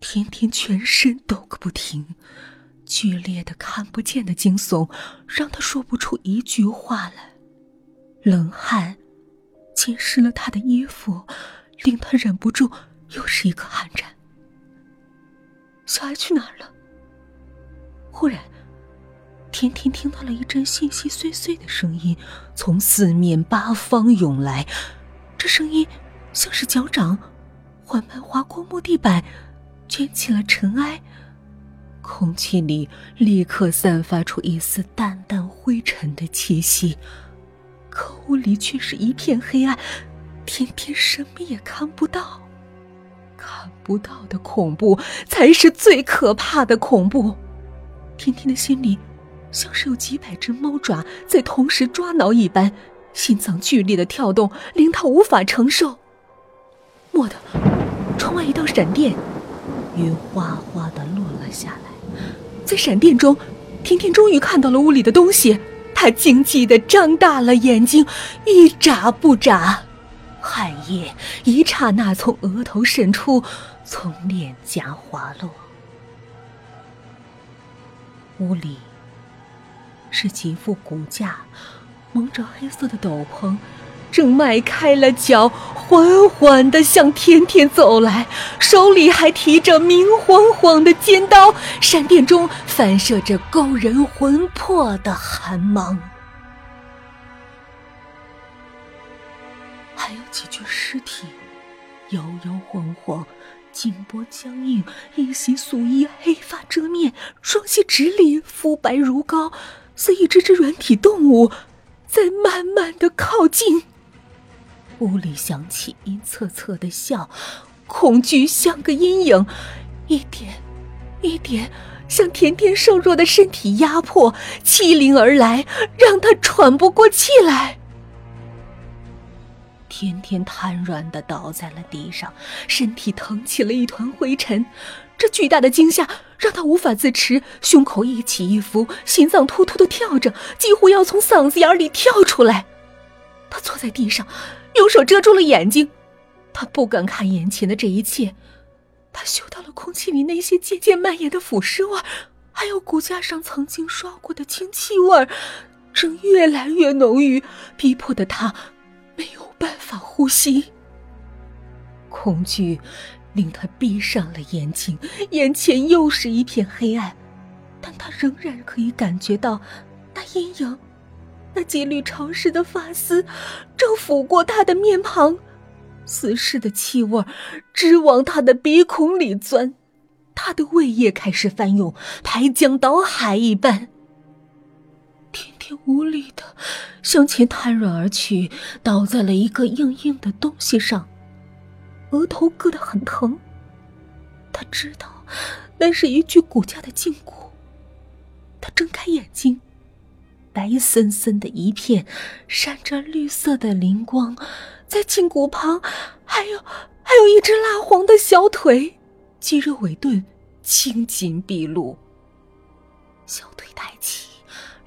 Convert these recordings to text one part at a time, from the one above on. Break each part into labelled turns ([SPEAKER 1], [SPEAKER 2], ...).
[SPEAKER 1] 天天全身抖个不停，剧烈的看不见的惊悚让他说不出一句话来，冷汗浸湿了他的衣服，令他忍不住又是一个寒颤。小爱去哪儿了？忽然，甜甜听到了一阵细细碎碎的声音从四面八方涌来，这声音像是脚掌缓慢划过木地板，卷起了尘埃，空气里立刻散发出一丝淡淡灰尘的气息，可屋里却是一片黑暗，天天什么也看不到。看不到的恐怖才是最可怕的恐怖。天天的心里像是有几百只猫爪在同时抓挠一般，心脏剧烈的跳动令他无法承受。蓦地，窗外一道闪电，雨哗哗的落了下来。在闪电中，天天终于看到了屋里的东西。他惊悸的张大了眼睛，一眨不眨。汗液一刹那从额头渗出，从脸颊滑落。屋里是几副骨架，蒙着黑色的斗篷，正迈开了脚，缓缓的向天天走来，手里还提着明晃晃的尖刀，闪电中反射着勾人魂魄的寒芒。还有几具尸体，摇摇晃晃，颈脖僵硬，一袭素衣，黑发遮面，双膝直立，肤白如膏，似一只只软体动物，在慢慢的靠近。屋里响起阴恻恻的笑，恐惧像个阴影，一点一点向甜甜瘦弱的身体压迫，欺凌而来，让她喘不过气来。天天瘫软的倒在了地上，身体腾起了一团灰尘。这巨大的惊吓让他无法自持，胸口一起一伏，心脏突突的跳着，几乎要从嗓子眼里跳出来。他坐在地上，用手遮住了眼睛，他不敢看眼前的这一切。他嗅到了空气里那些渐渐蔓延的腐尸味，还有骨架上曾经刷过的清气味，正越来越浓郁，逼迫的他。没有办法呼吸，恐惧令他闭上了眼睛，眼前又是一片黑暗，但他仍然可以感觉到那阴影，那几缕潮湿的发丝正抚过他的面庞，死尸的气味直往他的鼻孔里钻，他的胃液开始翻涌，排江倒海一般。天天无力的向前瘫软而去，倒在了一个硬硬的东西上，额头硌得很疼。他知道那是一具骨架的胫骨。他睁开眼睛，白森森的一片，闪着绿色的灵光，在胫骨旁还有还有一只蜡黄的小腿，肌肉尾钝，青筋毕露。小腿抬起。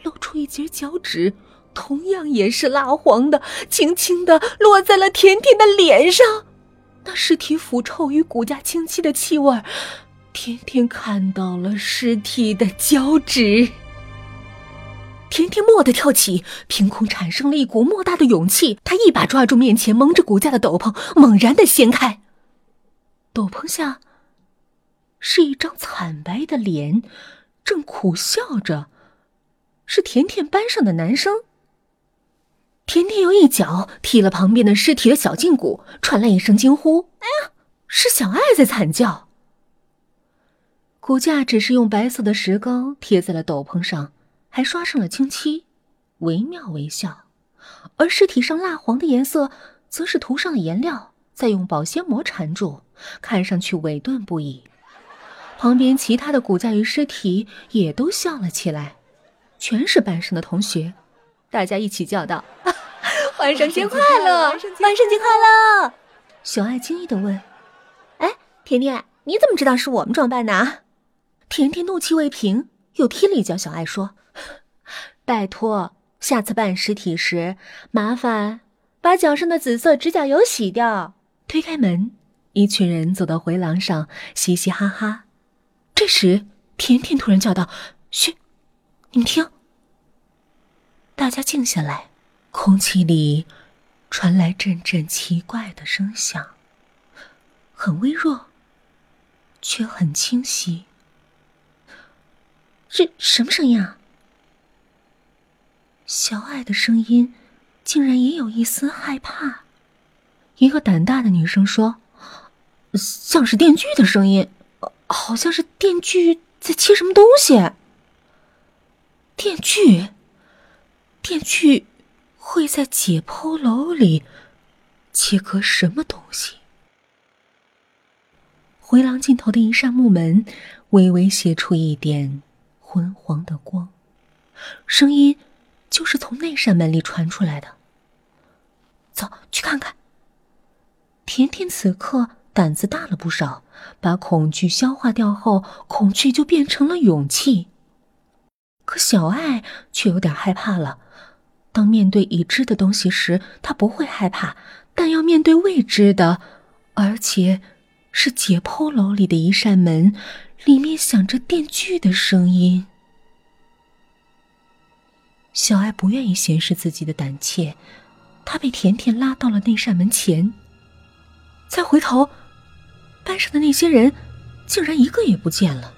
[SPEAKER 1] 露出一截脚趾，同样也是蜡黄的，轻轻的落在了甜甜的脸上。那尸体腐臭与骨架清晰的气味，甜甜看到了尸体的脚趾。甜甜蓦地跳起，凭空产生了一股莫大的勇气。他一把抓住面前蒙着骨架的斗篷，猛然的掀开。斗篷下是一张惨白的脸，正苦笑着。是甜甜班上的男生。甜甜用一脚踢了旁边的尸体的小胫骨，传来一声惊呼：“哎呀，是小爱在惨叫！”骨架只是用白色的石膏贴在了斗篷上，还刷上了清漆，惟妙惟肖。而尸体上蜡黄的颜色，则是涂上了颜料，再用保鲜膜缠住，看上去伪钝不已。旁边其他的骨架与尸体也都笑了起来。全是班上的同学，大家一起叫道：“
[SPEAKER 2] 万圣节快乐！万
[SPEAKER 1] 圣节快乐！”小爱惊异的问：“
[SPEAKER 2] 哎，甜甜，你怎么知道是我们装扮的？”
[SPEAKER 1] 甜甜怒气未平，又踢了一脚小爱，说：“拜托，下次办尸体时，麻烦把脚上的紫色指甲油洗掉。”推开门，一群人走到回廊上，嘻嘻哈哈。这时，甜甜突然叫道：“嘘，你们听！”大家静下来，空气里传来阵阵奇怪的声响，很微弱，却很清晰。
[SPEAKER 2] 是什么声音啊？
[SPEAKER 1] 小矮的声音竟然也有一丝害怕。一个胆大的女生说。像是电锯的声音，好像是电锯在切什么东西。电锯，电锯会在解剖楼里切割什么东西？回廊尽头的一扇木门微微泄出一点昏黄的光，声音就是从那扇门里传出来的。走去看看。甜甜此刻。胆子大了不少，把恐惧消化掉后，恐惧就变成了勇气。可小爱却有点害怕了。当面对已知的东西时，他不会害怕；但要面对未知的，而且是解剖楼里的一扇门，里面响着电锯的声音。小爱不愿意显示自己的胆怯，她被甜甜拉到了那扇门前，再回头。班上的那些人，竟然一个也不见了。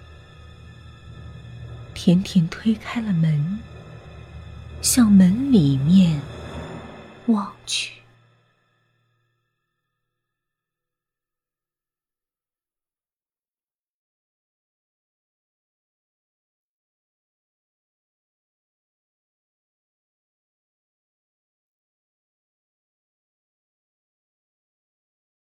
[SPEAKER 1] 甜甜推开了门，向门里面望去。